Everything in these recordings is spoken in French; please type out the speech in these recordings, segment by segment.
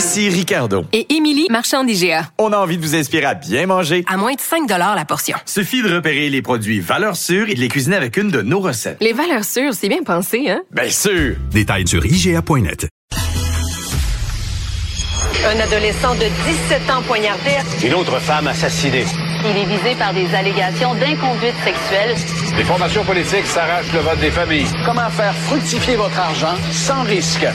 Ici Ricardo. Et Émilie, marchand d'IGA. On a envie de vous inspirer à bien manger. À moins de 5 la portion. Suffit de repérer les produits valeurs sûres et de les cuisiner avec une de nos recettes. Les valeurs sûres, c'est bien pensé, hein? Bien sûr! Détails sur IGA.net. Un adolescent de 17 ans poignardé. Une autre femme assassinée. Il est visé par des allégations d'inconduite sexuelle. Les formations politiques s'arrachent le vote des familles. Comment faire fructifier votre argent sans risque?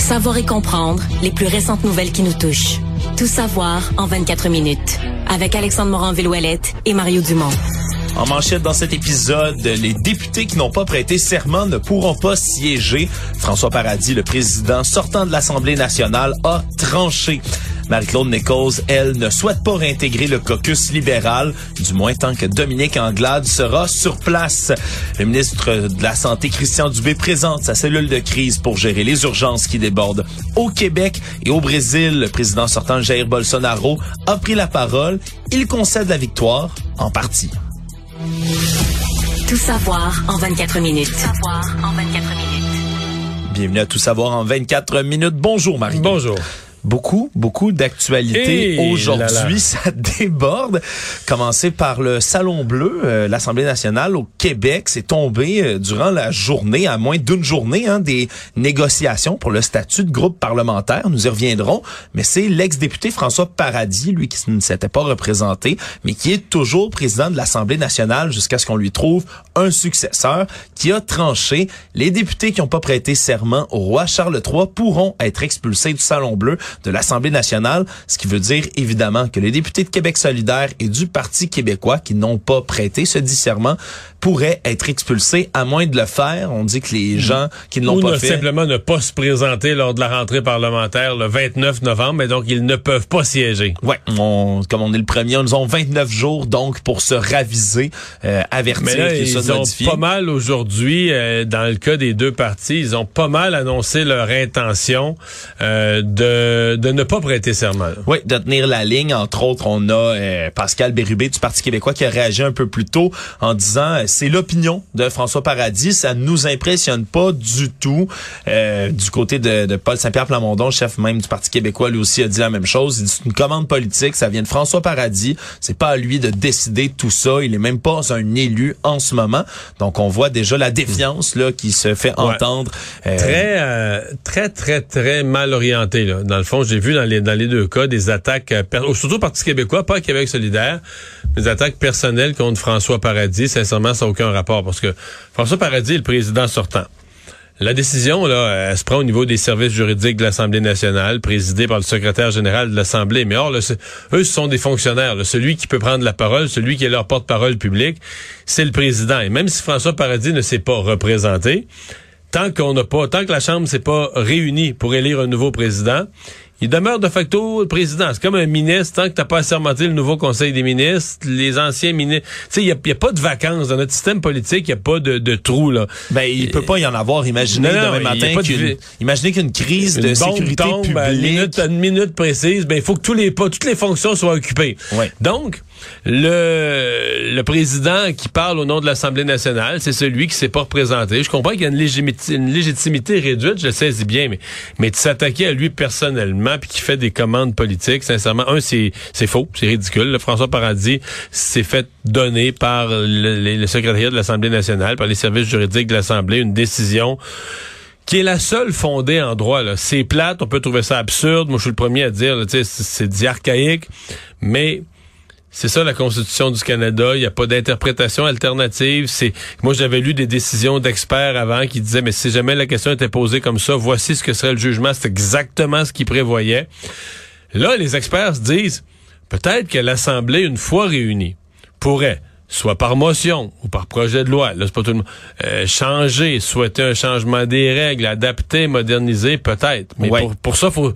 Savoir et comprendre les plus récentes nouvelles qui nous touchent. Tout savoir en 24 minutes. Avec Alexandre Morin-Villouellette et Mario Dumont. En manchette dans cet épisode, les députés qui n'ont pas prêté serment ne pourront pas siéger. François Paradis, le président sortant de l'Assemblée nationale, a tranché. Marie-Claude Nichols, elle, ne souhaite pas réintégrer le caucus libéral, du moins tant que Dominique Anglade sera sur place. Le ministre de la Santé, Christian Dubé, présente sa cellule de crise pour gérer les urgences qui débordent. Au Québec et au Brésil, le président sortant Jair Bolsonaro a pris la parole. Il concède la victoire en partie. Tout savoir en 24 minutes. Tout savoir en 24 minutes. Bienvenue à Tout savoir en 24 minutes. Bonjour Marie. Bonjour. Beaucoup, beaucoup d'actualités aujourd'hui. Ça déborde. Commencer par le Salon Bleu, euh, l'Assemblée nationale au Québec, c'est tombé euh, durant la journée, à moins d'une journée, hein, des négociations pour le statut de groupe parlementaire. Nous y reviendrons. Mais c'est l'ex-député François Paradis, lui, qui ne s'était pas représenté, mais qui est toujours président de l'Assemblée nationale jusqu'à ce qu'on lui trouve un successeur, qui a tranché. Les députés qui n'ont pas prêté serment au roi Charles III pourront être expulsés du Salon Bleu de l'Assemblée nationale, ce qui veut dire évidemment que les députés de Québec solidaire et du Parti québécois qui n'ont pas prêté ce discernement pourraient être expulsés à moins de le faire. On dit que les gens qui ne l'ont pas ne fait... simplement ne pas se présenter lors de la rentrée parlementaire le 29 novembre, et donc ils ne peuvent pas siéger. Ouais, on, comme on est le premier, ils ont 29 jours donc pour se raviser, euh, avertir Mais là, ils ont modifiés. pas mal aujourd'hui, euh, dans le cas des deux partis, ils ont pas mal annoncé leur intention euh, de, de ne pas prêter serment. Oui, de tenir la ligne. Entre autres, on a euh, Pascal Bérubé du Parti québécois qui a réagi un peu plus tôt en disant euh, c'est l'opinion de François Paradis, ça nous impressionne pas du tout. Euh, du côté de, de Paul Saint-Pierre Plamondon, chef même du Parti québécois, lui aussi a dit la même chose. Il dit c'est une commande politique, ça vient de François Paradis. C'est pas à lui de décider de tout ça. Il est même pas un élu en ce moment. Donc on voit déjà la défiance là qui se fait entendre. Euh, Très, euh, très, très, très mal orienté. Là. Dans le fond, j'ai vu dans les, dans les deux cas des attaques, euh, surtout au Parti québécois, pas à Québec solidaire, des attaques personnelles contre François Paradis. Sincèrement, ça n'a aucun rapport parce que François Paradis est le président sortant. La décision, là, elle se prend au niveau des services juridiques de l'Assemblée nationale, présidée par le secrétaire général de l'Assemblée. Mais or, eux, ce sont des fonctionnaires. Celui qui peut prendre la parole, celui qui est leur porte-parole public, c'est le président. Et même si François Paradis ne s'est pas représenté, tant qu'on n'a pas, tant que la Chambre s'est pas réunie pour élire un nouveau président, il demeure de facto le président. C'est comme un ministre, tant que t'as pas assermenté le nouveau conseil des ministres, les anciens ministres. Tu sais, il n'y a, pas de vacances. Dans notre système politique, il n'y a pas de, de trou, là. Ben, il peut pas y en avoir. Imaginez Non, demain matin qu'une, imaginez qu'une crise Une de sécurité tombe publique. à une minute, à une minute précise, ben il faut que tous les pas, toutes les fonctions soient occupées. Ouais. Donc, le, le président qui parle au nom de l'Assemblée nationale, c'est celui qui s'est pas représenté. Je comprends qu'il y a une légitimité, une légitimité réduite, je le saisis bien, mais, mais de s'attaquer à lui personnellement puis qui fait des commandes politiques, sincèrement, un, c'est, faux, c'est ridicule. Le François Paradis s'est fait donner par le, secrétariat de l'Assemblée nationale, par les services juridiques de l'Assemblée, une décision qui est la seule fondée en droit. C'est plate, on peut trouver ça absurde. Moi, je suis le premier à dire, c'est archaïque, mais c'est ça la Constitution du Canada. Il n'y a pas d'interprétation alternative. C'est moi j'avais lu des décisions d'experts avant qui disaient mais si jamais la question était posée comme ça, voici ce que serait le jugement. C'est exactement ce qu'ils prévoyaient. Là, les experts se disent peut-être que l'Assemblée, une fois réunie, pourrait soit par motion ou par projet de loi, là c'est pas tout le monde, euh, changer, souhaiter un changement des règles, adapter, moderniser, peut-être. Mais Ouais. pour, pour ça, faut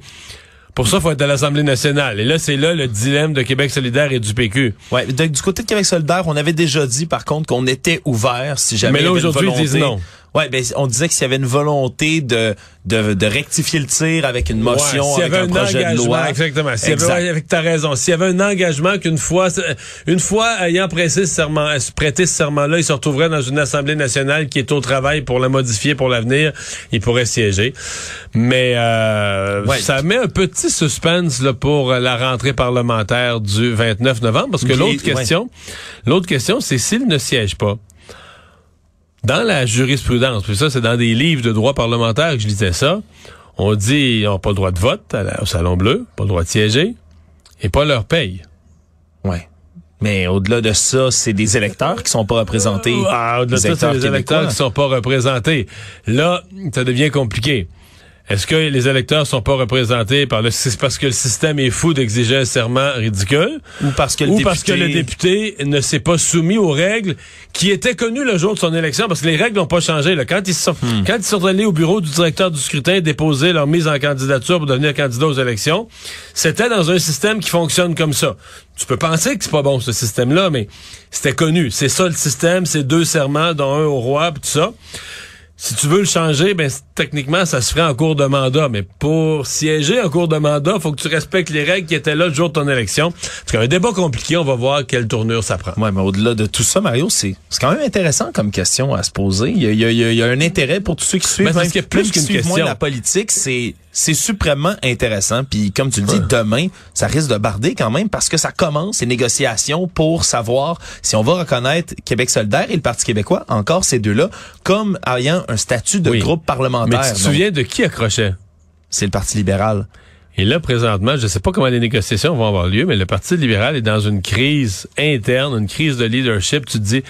pour ça, faut être à l'Assemblée nationale. Et là, c'est là le dilemme de Québec solidaire et du PQ. Ouais, du côté de Québec solidaire, on avait déjà dit par contre qu'on était ouvert si jamais Mais là, aujourd'hui, ils disent non. Ouais, ben on disait que s'il y avait une volonté de de, de rectifier le tir avec une motion, Ouais, y avec avait un un, projet de loi. exactement. S'il y Exact. avait, avec ta raison. S'il y avait un engagement qu'une fois, une fois ayant ce serment, prêté ce serment-là, il se retrouverait dans une Assemblée nationale qui est au travail pour la modifier pour l'avenir, il pourrait siéger. Mais euh, Ouais. ça met un petit suspense là, pour la rentrée parlementaire du 29 novembre, parce que l'autre ouais. question, l'autre question, c'est s'il ne siège pas. Dans la jurisprudence, puis ça, c'est dans des livres de droit parlementaire que je lisais ça, on dit ils n'ont pas le droit de vote à la- au Salon Bleu, pas le droit de siéger, et pas leur paye. Ouais. Mais au-delà de ça, c'est des électeurs qui sont pas représentés. Ah, au-delà de ça, c'est les électeurs qui sont pas représentés. Là, ça devient compliqué. Est-ce que les électeurs sont pas représentés par le c'est parce que le système est fou d'exiger un serment ridicule? Ou parce que le ou député... parce que le député ne s'est pas soumis aux règles qui étaient connues le jour de son élection parce que les règles n'ont pas changé là. quand ils sont Hmm. quand ils sont allés au bureau du directeur du scrutin déposer leur mise en candidature pour devenir candidat aux élections c'était dans un système qui fonctionne comme ça tu peux penser que c'est pas bon ce système là mais c'était connu c'est ça le système c'est deux serments dont un au roi pis tout ça si tu veux le changer, ben techniquement, ça se ferait en cours de mandat. Mais pour siéger en cours de mandat, faut que tu respectes les règles qui étaient là le jour de ton élection. C'est un débat compliqué. On va voir quelle tournure ça prend. Ouais, mais au-delà de tout ça, Mario, c'est c'est quand même intéressant comme question à se poser. Il y a, il y a- il y a- il y a un intérêt pour tous ceux qui suivent, parce même, y a plus qu'une moins question. la politique. C'est c'est suprêmement intéressant. Puis comme tu le dis, demain, ça risque de barder quand même parce que ça commence les négociations pour savoir si on va reconnaître Québec solidaire et le Parti québécois, encore ces deux-là, comme ayant un statut de Oui. groupe Mais parlementaire. tu te Donc, souviens de qui accrochait? C'est le Parti libéral. Et là, présentement, je sais pas comment les négociations vont avoir lieu, mais le Parti libéral est dans une crise interne, une crise de leadership. Tu te dis,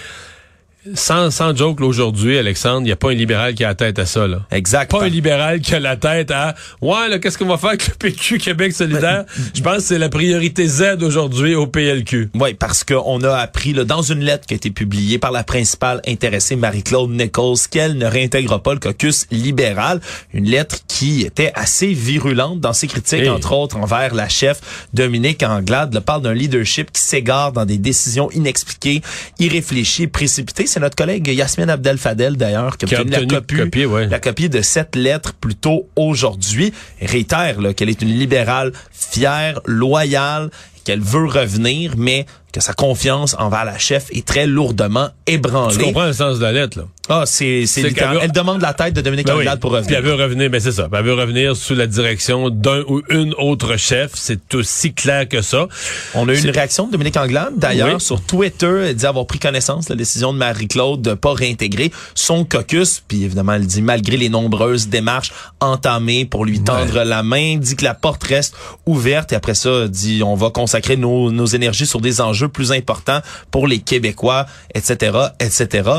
sans, sans joke, aujourd'hui, Alexandre, il n'y a pas un libéral qui a la tête à ça, là. Exact. Pas un libéral qui a la tête à Ouais, là, qu'est-ce qu'on va faire avec le PQ Québec solidaire? Je pense que c'est la priorité Z aujourd'hui au PLQ. Oui, parce qu'on a appris là, dans une lettre qui a été publiée par la principale intéressée, Marie-Claude Nichols, qu'elle ne réintègre pas le caucus libéral. Une lettre qui était assez virulente dans ses critiques, Hey. entre autres envers la chef Dominique Anglade. Elle parle d'un leadership qui s'égare dans des décisions inexpliquées, irréfléchies, précipitées. C'est notre collègue Yasmine Abdel-Fadel, d'ailleurs, qui a Qui a obtenu la copie, copie, ouais. la copie de cette lettre plus tôt aujourd'hui. Réitère là, qu'elle est une libérale fière, loyale, qu'elle veut revenir, mais que sa confiance envers la chef est très lourdement Tu ébranlée. comprends le sens de la lettre, là? Ah, c'est c'est littéral- veut- Elle demande la tête de Dominique Ben oui. Pour Puis revenir. elle veut revenir, ben c'est ça. Elle veut revenir sous la direction d'un ou une autre chef. C'est aussi clair que ça. On a eu une réaction de Dominique Anglade, d'ailleurs, Oui. sur Twitter. Elle dit avoir pris connaissance de la décision de Marie-Claude de pas réintégrer son caucus. Puis évidemment, elle dit, malgré les nombreuses démarches entamées pour lui tendre la main, dit que la porte reste ouverte. Et après ça, elle dit, on va consacrer nos, nos énergies sur des enjeux plus importants pour les Québécois, etc., etc.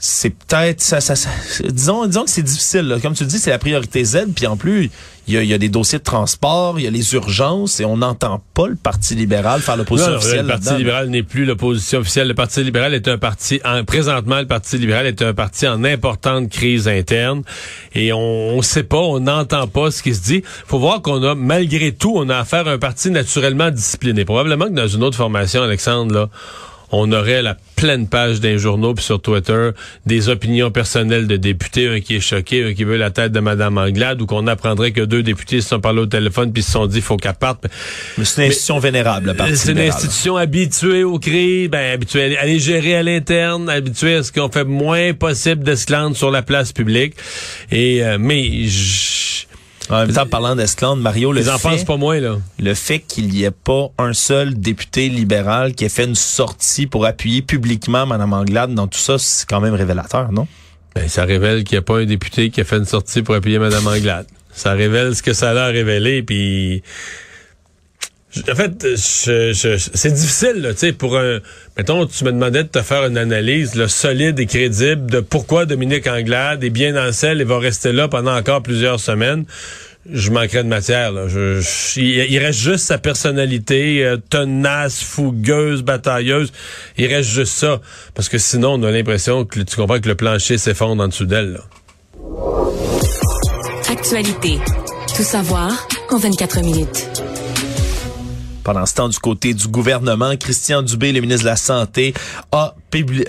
C'est peut-être ça, ça, ça- disons disons que c'est difficile là. comme tu le dis c'est la priorité Z puis en plus il y a, y a des dossiers de transport il y a les urgences et on n'entend pas le Parti libéral faire l'opposition officielle le Parti libéral n'est plus l'opposition officielle. Le Parti libéral est un parti, en, présentement, le Parti libéral est un parti en importante crise interne. Et on ne sait pas, on n'entend pas ce qui se dit. faut voir qu'on a, malgré tout, on a affaire à un parti naturellement discipliné. Probablement que dans une autre formation, Alexandre, là, on aurait la pleine page d'un journaux puis sur Twitter des opinions personnelles de députés, un qui est choqué, un qui veut la tête de Madame Anglade, ou qu'on apprendrait que deux députés se sont parlé au téléphone puis se sont dit faut qu'elle parte. Mais c'est une institution vénérable C'est une institution habituée au cri, ben habituée à les gérer à l'interne, habituée à ce qu'on fait moins possible d'esclandre sur la place publique. Et euh, mais je- En parlant d'Esclande, Mario, le les enfants fait, c'est pas moins là. le fait qu'il n'y ait pas un seul député libéral qui ait fait une sortie pour appuyer publiquement Mme Anglade dans tout ça, c'est quand même révélateur, non? Ben, ça révèle qu'il n'y a pas un député qui a fait une sortie pour appuyer Mme Anglade. Ça révèle ce que ça a révélé, puis... En fait, je- je- c'est difficile, là, tu sais, pour un... Mettons, tu me demandais de te faire une analyse là, solide et crédible de pourquoi Dominique Anglade est bien dans le sel et va rester là pendant encore plusieurs semaines. je manquerais de matière. Là. Je, je- il, reste juste sa personnalité euh, tenace, fougueuse, batailleuse. Il reste juste ça. Parce que sinon, on a l'impression que tu comprends que le plancher s'effondre en dessous d'elle. Actualité. Tout savoir en 24 minutes. Pendant ce temps, du côté du gouvernement, Christian Dubé, le ministre de la Santé, a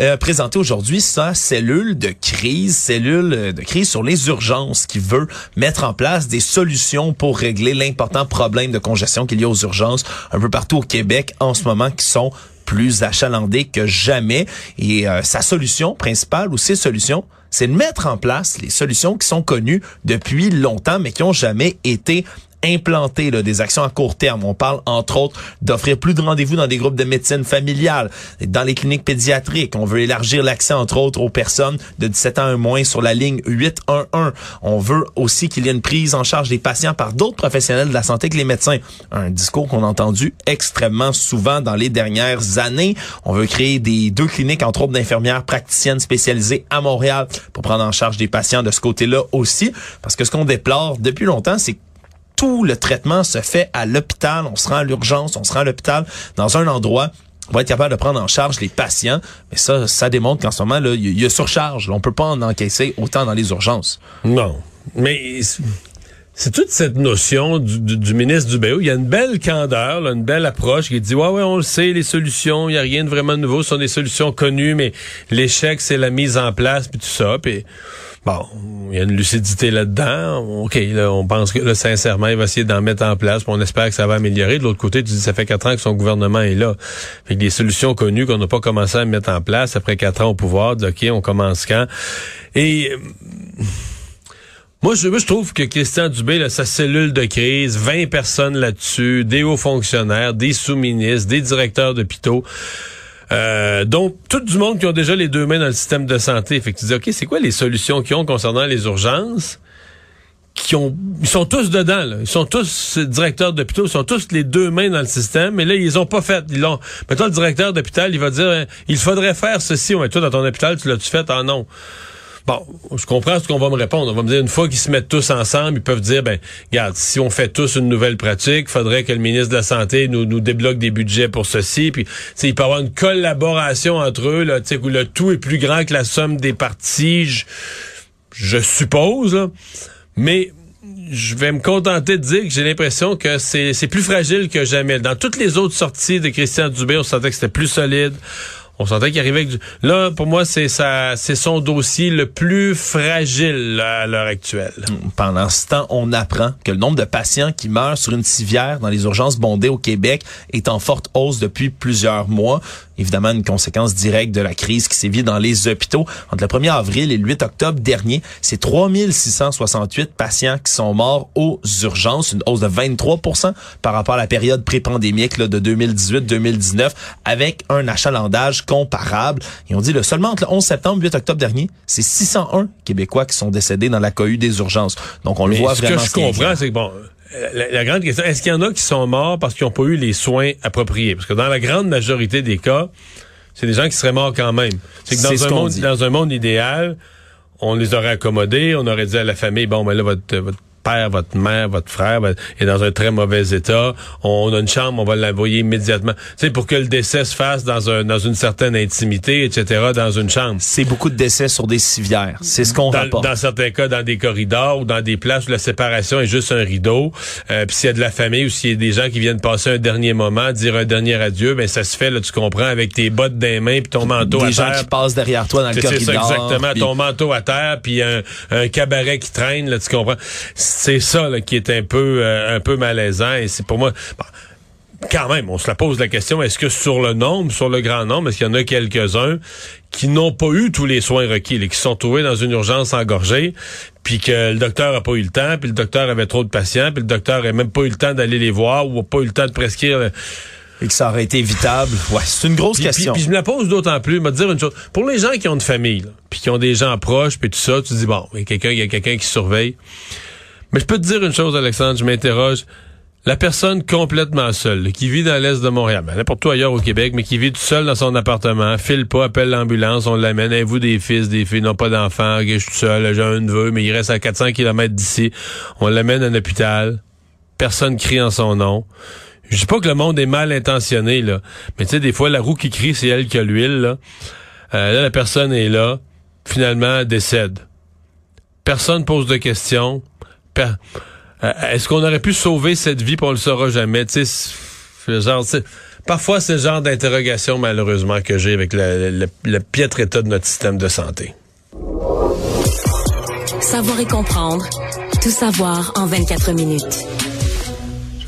euh, présenté aujourd'hui sa cellule de crise, cellule euh, de crise sur les urgences, qui veut mettre en place des solutions pour régler l'important problème de congestion qu'il y a aux urgences un peu partout au Québec en ce moment, qui sont plus achalandés que jamais. Et euh, sa solution principale ou ses solutions, c'est de mettre en place les solutions qui sont connues depuis longtemps, mais qui ont jamais été implanter là, des actions à court terme. On parle entre autres d'offrir plus de rendez-vous dans des groupes de médecine familiale, dans les cliniques pédiatriques. On veut élargir l'accès entre autres aux personnes de 17 ans et moins sur la ligne 811. On veut aussi qu'il y ait une prise en charge des patients par d'autres professionnels de la santé que les médecins. Un discours qu'on a entendu extrêmement souvent dans les dernières années. On veut créer des deux cliniques entre autres d'infirmières praticiennes spécialisées à Montréal pour prendre en charge des patients de ce côté-là aussi parce que ce qu'on déplore depuis longtemps c'est tout le traitement se fait à l'hôpital. On se rend à l'urgence, on se rend à l'hôpital dans un endroit. On va être capable de prendre en charge les patients. Mais ça, ça démontre qu'en ce moment, il y a- surcharge. On peut pas en encaisser autant dans les urgences. Non. Mais c'est- toute cette notion du, du- du ministre Il y a une belle candeur, une belle approche qui dit, ouais, ouais, on le sait, les solutions, il n'y a rien de vraiment nouveau, ce sont des solutions connues, mais l'échec, c'est la mise en place, puis tout ça. Puis, il y a une lucidité là-dedans. OK, là, on pense que, là, sincèrement, il va essayer d'en mettre en place, puis on espère que ça va améliorer. De l'autre côté, tu dis, ça fait quatre ans que son gouvernement est là. Fait que des solutions connues qu'on n'a pas commencé à mettre en place après quatre ans au pouvoir, on commence quand? Et... moi je, je trouve que Christian Dubé, là, sa cellule de crise, 20 personnes là-dessus, des hauts fonctionnaires, des sous-ministres, des directeurs d'hôpitaux, euh, donc tout du monde qui ont déjà les deux mains dans le système de santé. Fait que tu dis, OK, c'est quoi les solutions qu'ils ont concernant les urgences? Qui ont, ils sont tous dedans, là. Ils sont tous directeurs d'hôpitaux, ils sont tous les deux mains dans le système, mais là, ils ont pas fait. Ils l'ont. Mettons, le directeur d'hôpital, il va dire, euh, il faudrait faire ceci. Ouais, toi, dans ton hôpital, tu l'as-tu fait? Ah non. Bon, je comprends ce qu'on va me répondre. On va me dire, une fois qu'ils se mettent tous ensemble, ils peuvent dire, ben, regarde, si on fait tous une nouvelle pratique, faudrait que le ministre de la Santé nous, nous débloque des budgets pour ceci. Puis, il peut y avoir une collaboration entre eux, là, où le tout est plus grand que la somme des parties, je, suppose. Mais, je vais me contenter de dire que j'ai l'impression que c'est c'est plus fragile que jamais. Dans toutes les autres sorties de Christian Dubé, on sentait que c'était plus solide. On sentait qu'il arrivait avec du... Là, pour moi, c'est ça, c'est son dossier le plus fragile à l'heure actuelle. Pendant ce temps, on apprend que le nombre de patients qui meurent sur une civière dans les urgences bondées au Québec est en forte hausse depuis plusieurs mois. Évidemment, une conséquence directe de la crise qui sévit dans les hôpitaux. Entre le 1er avril et le 8 octobre dernier, c'est 3668 patients qui sont morts aux urgences, une hausse de 23% par rapport à la période pré-pandémique de 2018-2019, avec un achalandage comparable. Et on dit le seulement entre le 11 septembre et le 8 octobre dernier, c'est 601 Québécois qui sont décédés dans la cohue des urgences. Donc on le voit ce vraiment. que je ce qui est comprends, c'est que bon, la, la grande question, est-ce qu'il y en a qui sont morts parce qu'ils n'ont pas eu les soins appropriés? Parce que dans la grande majorité des cas, c'est des gens qui seraient morts quand même. C'est que dans un monde, dans un monde idéal, on les aurait accommodés, on aurait dit à la famille, bon, ben là, votre, votre père, votre mère, votre frère ben, est dans un très mauvais état. On a une chambre, on va l'envoyer immédiatement. Sais, pour que le décès se fasse dans un, dans une certaine intimité, etc., dans une chambre. C'est beaucoup de décès sur des civières. C'est ce qu'on rapporte. dans certains cas, dans des corridors ou dans des places où la séparation est juste un rideau. Euh, Puis s'il y a de la famille ou s'il y a des gens qui viennent passer un dernier moment, dire un dernier adieu, ben ça se fait, là, tu comprends, avec tes bottes des mains puis ton manteau des à gens terre. qui passent derrière toi dans le C'est c'est corridor. ça, exactement. Ton manteau à terre, puis un, un cabaret qui traîne, là, tu comprends. C'est ça là, qui est un peu euh, un peu malaisant. Et c'est pour moi. bon, quand même, on se la pose la question, est-ce que sur le nombre, sur le grand nombre, est-ce qu'il y en a quelques-uns qui n'ont pas eu tous les soins requis, là, qui se sont trouvés dans une urgence engorgée, puis que le docteur a pas eu le temps, puis le docteur avait trop de patients, puis le docteur a même pas eu le temps d'aller les voir ou a pas eu le temps de prescrire. et que ça aurait été évitable. Ouais, c'est une grosse puis, question. puis- puis je me la pose d'autant plus, me dire une chose. Pour les gens qui ont une famille, là, puis qui ont des gens proches, puis tout ça, tu te dis bon, il y a quelqu'un, il y a quelqu'un qui surveille. Mais je peux te dire une chose, Alexandre, je m'interroge. La personne complètement seule, qui vit dans l'est de Montréal, ben, n'importe où ailleurs au Québec, mais qui vit tout seul dans son appartement, file pas, appelle l'ambulance, on l'amène. Avez-vous des fils, des filles, non pas d'enfants, je suis tout seul, j'ai un neveu, mais il reste à 400 km d'ici. On l'amène à un hôpital. Personne crie en son nom. Je dis pas que le monde est mal intentionné, là. Mais tu sais, des fois, la roue qui crie, c'est elle qui a l'huile, là. Euh, là, la personne est là. Finalement, elle décède. Personne pose de questions. Euh, Est-ce qu'on aurait pu sauver cette vie, puis on le saura jamais? Tu genre, parfois, c'est le genre d'interrogation, malheureusement, que j'ai avec le piètre état de notre système de santé. Savoir et comprendre. Tout savoir en 24 minutes.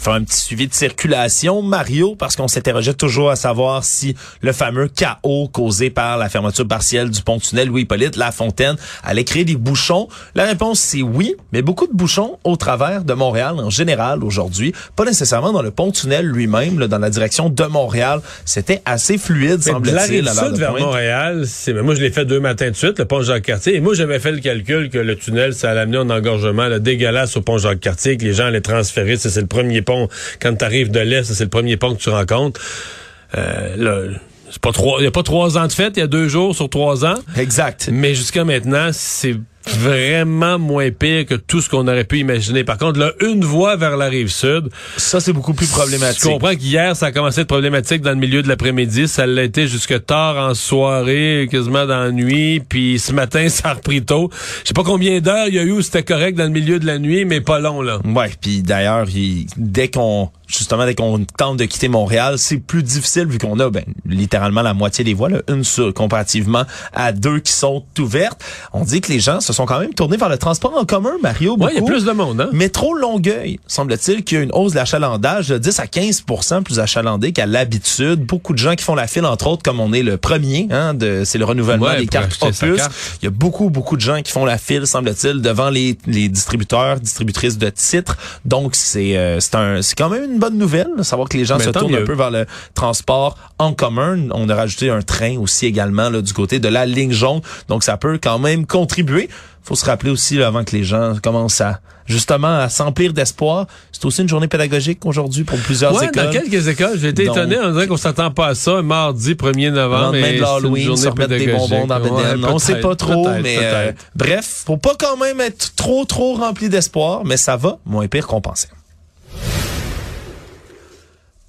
Faire un petit suivi de circulation. Mario, parce qu'on s'interrogeait toujours à savoir si le fameux chaos causé par la fermeture partielle du pont-tunnel Louis-Hippolyte La Fontaine allait créer des bouchons. La réponse, c'est oui, mais beaucoup de bouchons au travers de Montréal en général aujourd'hui. Pas nécessairement dans le pont-tunnel lui-même, là, dans la direction de Montréal. C'était assez fluide, la semble-t-il. l'heure sud vers. Montréal, c'est, mais moi, je l'ai fait deux matins de suite, le pont Jacques-Cartier. Et moi, j'avais fait le calcul que le tunnel, ça allait amener un engorgement là, dégueulasse au pont Jacques-Cartier, que les gens allaient transférer. C'est le premier pont. Quand tu arrives de l'Est, c'est le premier pont que tu rencontres. Euh, là, c'est pas trois, il y a pas trois ans de fête, il y a deux jours sur trois ans. Exact. Mais jusqu'à maintenant, c'est vraiment moins pire que tout ce qu'on aurait pu imaginer. Par contre, là, une voie vers la rive sud. Ça, c'est beaucoup plus problématique. Je comprends qu'hier, ça a commencé à être problématique dans le milieu de l'après-midi. Ça l'a été jusque tard en soirée, quasiment dans la nuit. Puis ce matin, ça a repris tôt. Je sais pas combien d'heures il y a eu où c'était correct dans le milieu de la nuit, mais pas long, là. Ouais, puis d'ailleurs, il- dès qu'on justement dès qu'on tente de quitter Montréal, c'est plus difficile vu qu'on a ben, littéralement la moitié des voies, là, une sur comparativement à deux qui sont ouvertes. On dit que les gens se sont quand même tournés vers le transport en commun, Mario. Ouais, il y a plus de monde, hein? Métro Longueuil, semble-t-il qu'il y a une hausse de l'achalandage de 10 à 15 plus achalandé qu'à l'habitude. Beaucoup de gens qui font la file, entre autres, comme on est le premier, hein, de, c'est le renouvellement Ouais, des cartes Opus. carte. Il y a beaucoup, beaucoup de gens qui font la file, semble-t-il, devant les, les distributeurs, distributrices de titres. Donc, c'est euh, c'est un c'est quand même une bonne nouvelle, de savoir que les gens Mais se tournent un peu vers le transport en commun. On a rajouté un train aussi également là, du côté de la ligne jaune. Donc, ça peut quand même contribuer. Faut se rappeler aussi, là, avant que les gens commencent à justement à s'emplir d'espoir, c'est aussi une journée pédagogique aujourd'hui pour plusieurs Ouais, écoles. dans quelques écoles, j'ai été Donc- étonné. On dirait qu'on s'attend pas à ça. Mardi 1er Le novembre. mais de l'Halloween, se remettre des bonbons dans la Ouais, bedaine. On sait pas trop, mais euh, bref, faut pas quand même être trop, trop rempli d'espoir, mais ça va, moins pire qu'on pensait.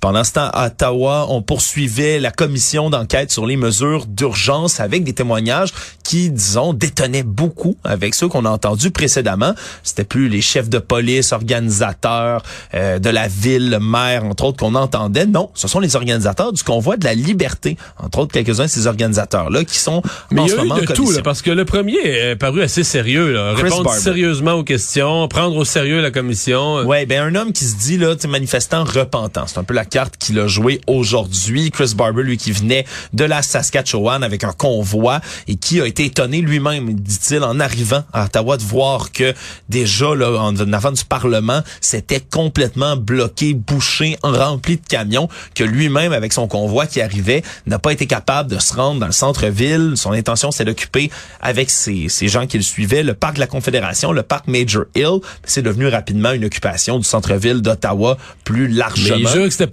Pendant ce temps, à Ottawa, on poursuivait la commission d'enquête sur les mesures d'urgence avec des témoignages qui, disons, détonnaient beaucoup avec ceux qu'on a entendus précédemment. C'était plus les chefs de police, organisateurs euh, de la ville, le maire, entre autres, qu'on entendait. Non, ce sont les organisateurs du convoi de la liberté, entre autres quelques-uns de ces organisateurs-là qui sont Mais en y ce a eu moment de en tout, là, parce que le premier est paru assez sérieux. Là. Répondre Barber. sérieusement aux questions, prendre au sérieux la commission. Ouais, ben un homme qui se dit là, manifestant repentant. C'est un peu la carte qu'il a jouée aujourd'hui. Chris Barber, lui, qui venait de la Saskatchewan avec un convoi et qui a été étonné lui-même, dit-il, en arrivant à Ottawa, de voir que déjà là, en, avant du Parlement, c'était complètement bloqué, bouché, rempli de camions, que lui-même, avec son convoi qui arrivait, n'a pas été capable de se rendre dans le centre-ville. Son intention, c'est d'occuper avec ses, ses gens qui le suivaient le parc de la Confédération, le parc Major Hill. C'est devenu rapidement une occupation du centre-ville d'Ottawa plus largement.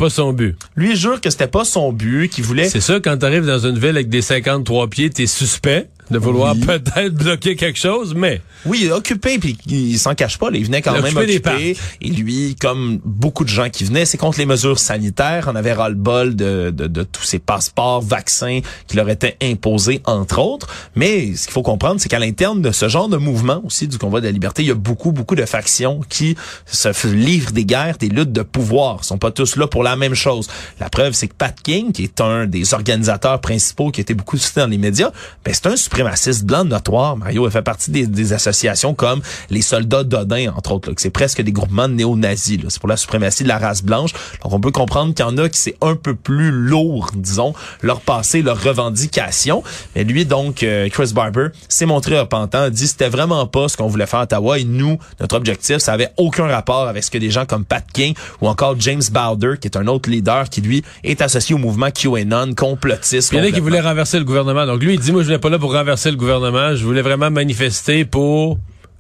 Son but. Lui jure que c'était pas son but, qu'il voulait C'est ça, quand t'arrives dans une ville avec des 53 pieds, t'es suspect de vouloir Oui. peut-être bloquer quelque chose, mais Oui, occupé, puis il s'en cache pas. là, il venait quand Il même occuper. Et lui, comme beaucoup de gens qui venaient, c'est contre les mesures sanitaires. On avait ras-le-bol de, de, de tous ces passeports, vaccins qui leur étaient imposés, entre autres. Mais ce qu'il faut comprendre, c'est qu'à l'interne de ce genre de mouvement aussi du convoi de la liberté, il y a beaucoup, beaucoup de factions qui se livrent des guerres, des luttes de pouvoir. Ils sont pas tous là pour la même chose. La preuve, c'est que Pat King, qui est un des organisateurs principaux, qui a été beaucoup cité dans les médias, ben, c'est un suprémaciste blanc notoire. Mario a fait partie des, des associations comme les soldats d'Odin, entre autres, c'est presque des groupements néo-nazis. là. C'est pour la suprématie de la race blanche. Donc, on peut comprendre qu'il y en a qui c'est un peu plus lourd, disons, leur passé, leurs revendications. Mais lui, donc, euh, Chris Barber, s'est montré repentant, dit c'était vraiment pas ce qu'on voulait faire à Ottawa. Et nous, notre objectif, ça avait aucun rapport avec ce que des gens comme Pat King ou encore James Bowder, qui est un autre leader qui, lui, est associé au mouvement QAnon, complotiste. il y en a qui voulaient renverser le gouvernement. Donc lui, il dit, moi, je venais pas là pour renverser Je voulais vraiment manifester pour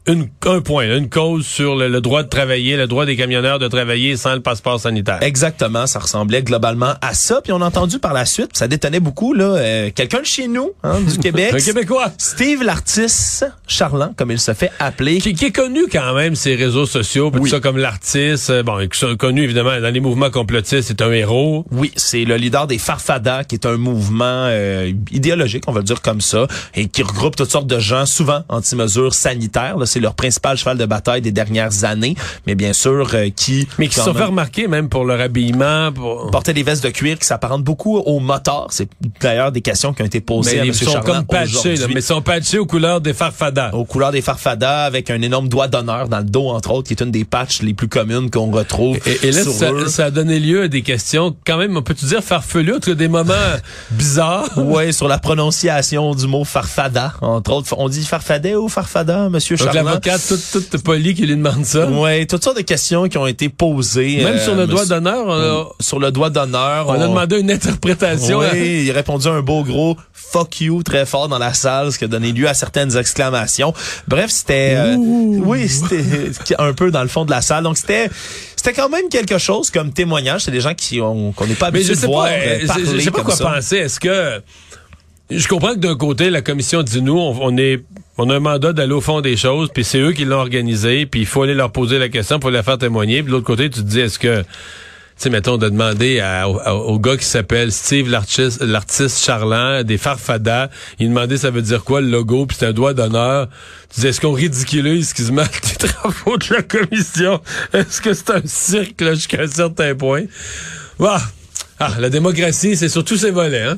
une, un point, une cause sur le, le droit de travailler, le droit des camionneurs de travailler sans le passeport sanitaire. Exactement, ça ressemblait globalement à ça. Puis on a entendu par la suite, ça détonnait beaucoup, là, euh, quelqu'un de chez nous, hein, du Québec. Un Québécois. Steve l'artiste Charland, comme il se fait appeler. Qui, qui est connu quand même, ces réseaux sociaux, Oui. tout ça comme l'artiste. euh, Bon, qui sont connus évidemment dans les mouvements complotistes, c'est un héros. Oui, c'est le leader des Farfadas, qui est un mouvement euh, idéologique, on va le dire comme ça, et qui regroupe toutes sortes de gens, souvent anti-mesures sanitaires. là. C'est leur principal cheval de bataille des dernières années, mais bien sûr, euh, qui... Mais qui se sont fait remarquer même pour leur habillement. Pour... portaient des vestes de cuir qui s'apparentent beaucoup aux motards. C'est d'ailleurs des questions qui ont été posées Mais à ils M. sont Charland comme patchés, là, mais ils sont patchés aux couleurs des farfadas. aux couleurs des farfadas avec un énorme doigt d'honneur dans le dos entre autres qui est une des patchs les plus communes qu'on retrouve Et, et là, sur ça, eux. ça a donné lieu à des questions quand même, on peut-tu dire farfelues, en tout cas des moments bizarres? Ouais, sur la prononciation du mot farfada, entre autres. On dit farfadet ou farfada, monsieur Charland? L'avocate toute, toute polie qui lui demande ça. Ouais, toutes sortes de questions qui ont été posées. Même euh, sur le doigt monsieur- d'honneur, on a, Sur le doigt d'honneur. on a demandé une interprétation. hein. Oui, il a répondu un beau gros fuck you très fort dans la salle, ce qui a donné lieu à certaines exclamations. Bref, c'était euh, oui, c'était un peu dans le fond de la salle. Donc c'était c'était quand même quelque chose comme témoignage. C'est des gens qui ont qu'on n'est pas habitué de voir pas, euh, euh, je- parler je sais pas comme quoi ça. penser. Est-ce que je comprends que d'un côté la commission dit nous on, est on a un mandat d'aller au fond des choses, puis c'est eux qui l'ont organisé, puis il faut aller leur poser la question pour les faire témoigner. Puis de l'autre côté, tu te dis est-ce que tu sais, mettons, de demander à- au, au gars qui s'appelle Steve, l'artiste, l'artiste charlant, des farfadas, il demandait ça veut dire quoi le logo, puis c'est un doigt d'honneur. Tu dis, est-ce qu'on ridiculise met les travaux de la commission? Est-ce que c'est un cirque jusqu'à un certain point? Bah, ah, la démocratie, c'est sur tous ses volets, hein?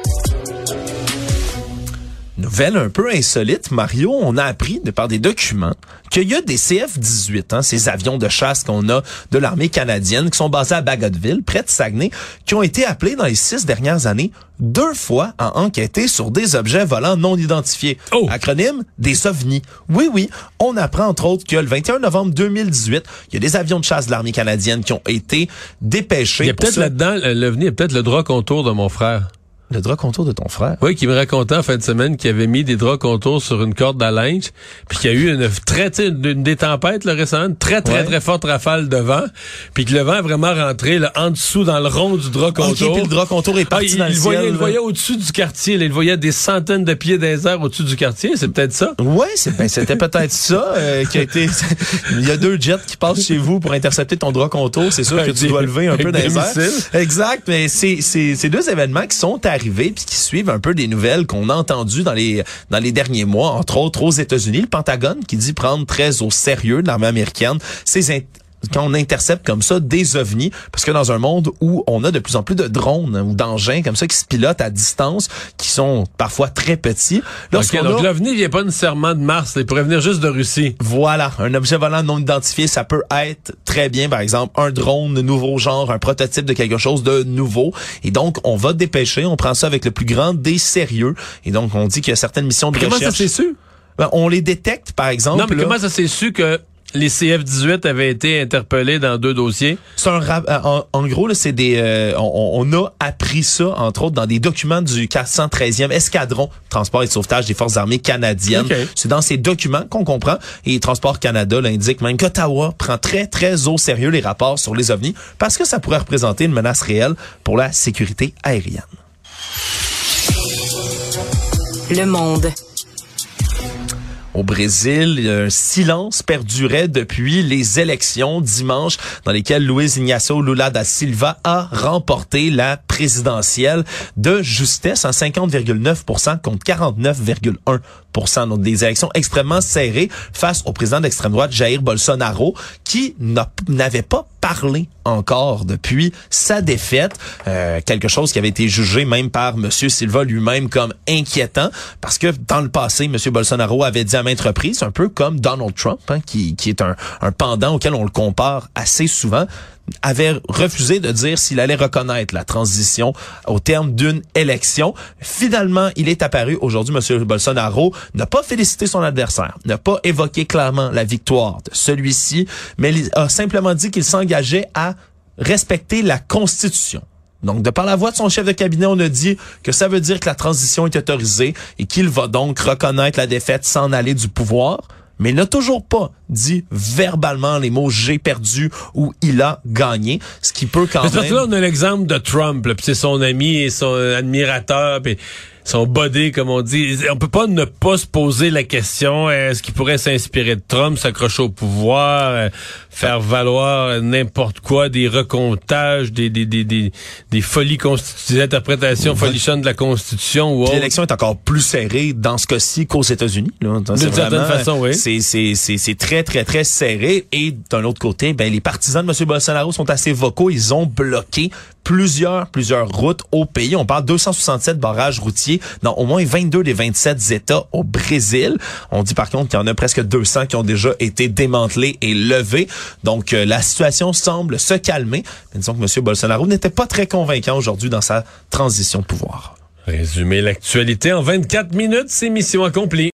Nouvelle un peu insolite, Mario, on a appris de par des documents qu'il y a des CF-18, hein, ces avions de chasse qu'on a de l'armée canadienne, qui sont basés à Bagotville, près de Saguenay, qui ont été appelés dans les six dernières années deux fois à enquêter sur des objets volants non identifiés. Oh! Acronyme, des ovnis. Oui, oui, on apprend entre autres que le 21 novembre 2018, il y a des avions de chasse de l'armée canadienne qui ont été dépêchés. Il y a peut-être là-dedans, le- l'OVNI, a peut-être le drap contour de mon frère. Le drap contour de ton frère. Oui, qui me racontait en fin de semaine qu'il avait mis des draps contours sur une corde à linge, puis qu'il y a eu une très, une, des tempêtes là, récemment, une très, très, Ouais. très forte rafale de vent, puis que le vent est vraiment rentré là, en dessous dans le rond du drap contour. puis le drap contour est Ah, parti il, dans le il voyait, ciel, il voyait au-dessus du quartier, là, il voyait des centaines de pieds des airs au-dessus du quartier, c'est peut-être ça? C'est ben, c'était peut-être ça euh, qui a été. Il y a deux jets qui passent chez vous pour intercepter ton drap contour. C'est sûr que tu dois lever un peu dans les airs. Exact, mais c'est c'est c'est deux événements qui sont arrivés puis qui suivent un peu des nouvelles qu'on a entendues dans les dans les derniers mois, entre autres aux États-Unis, le Pentagone qui dit prendre très au sérieux l'armée américaine in- quand on intercepte comme ça des ovnis, parce que dans un monde où on a de plus en plus de drones hein, ou d'engins comme ça qui se pilotent à distance, qui sont parfois très petits, Ok, lorsqu'on donc a- l'OVNI vient pas nécessairement de Mars, il pourrait venir juste de Russie. voilà, un objet volant non identifié, ça peut être très bien, par exemple, un drone de nouveau genre, un prototype de quelque chose de nouveau. Et donc, on va dépêcher, on prend ça avec le plus grand des sérieux. Et donc, on dit qu'il y a certaines missions de Comment ça s'est su? Ben, on les détecte, par exemple. Non, mais là. comment ça s'est su que les CF-18 avaient été interpellés dans deux dossiers? C'est un rap- euh, en, en gros là, c'est des euh, on, on a appris ça entre autres dans des documents du 413e escadron transport et de sauvetage des forces armées canadiennes. C'est dans ces documents qu'on comprend et Transport Canada l'indique même qu'Ottawa prend très très au sérieux les rapports sur les ovnis parce que ça pourrait représenter une menace réelle pour la sécurité aérienne. Le monde. Au Brésil, un silence perdurait depuis les élections dimanche dans lesquelles Luiz Ignacio Lula da Silva a remporté la présidentielle de justesse en 50,9 contre 49,1 Donc des élections extrêmement serrées face au président d'extrême droite Jair Bolsonaro qui n'a- n'avait pas parlé encore depuis sa défaite, euh, quelque chose qui avait été jugé même par Monsieur Silva lui-même comme inquiétant parce que dans le passé, Monsieur Bolsonaro avait dit à maintes reprises, un peu comme Donald Trump, hein, qui, qui est un pendant auquel on le compare assez souvent, avait refusé de dire s'il allait reconnaître la transition au terme d'une élection. Finalement, il est apparu aujourd'hui, Monsieur Bolsonaro n'a pas félicité son adversaire, n'a pas évoqué clairement la victoire de celui-ci, mais il a simplement dit qu'il s'engageait à respecter la Constitution. Donc, de par la voix de son chef de cabinet, on a dit que ça veut dire que la transition est autorisée et qu'il va donc reconnaître la défaite, s'en aller du pouvoir mais il n'a toujours pas dit verbalement les mots j'ai perdu ou il a gagné, ce qui peut quand mais même. Parce que là, on a l'exemple de Trump, puis c'est son ami et son admirateur, puis son body, comme on dit. On peut pas ne pas se poser la question est-ce qu'il pourrait s'inspirer de Trump, s'accrocher au pouvoir, euh, faire valoir n'importe quoi, des recomptages, des des des des, des folies des interprétations folichonnes de la Constitution ou autre. L'élection est encore plus serrée dans ce cas-ci qu'aux États-Unis. D'une certaine façon, oui. C'est c'est c'est c'est très très très serré. Et d'un autre côté, ben les partisans de M. Bolsonaro sont assez vocaux. Ils ont bloqué plusieurs plusieurs routes au pays. On parle de 267 barrages routiers dans au moins 22 des 27 États au Brésil. On dit par contre qu'il y en a presque 200 qui ont déjà été démantelés et levés. Donc euh, la situation semble se calmer. Mais disons que M. Bolsonaro n'était pas très convaincant aujourd'hui dans sa transition de pouvoir. Résumer l'actualité en 24 minutes, c'est mission accomplie.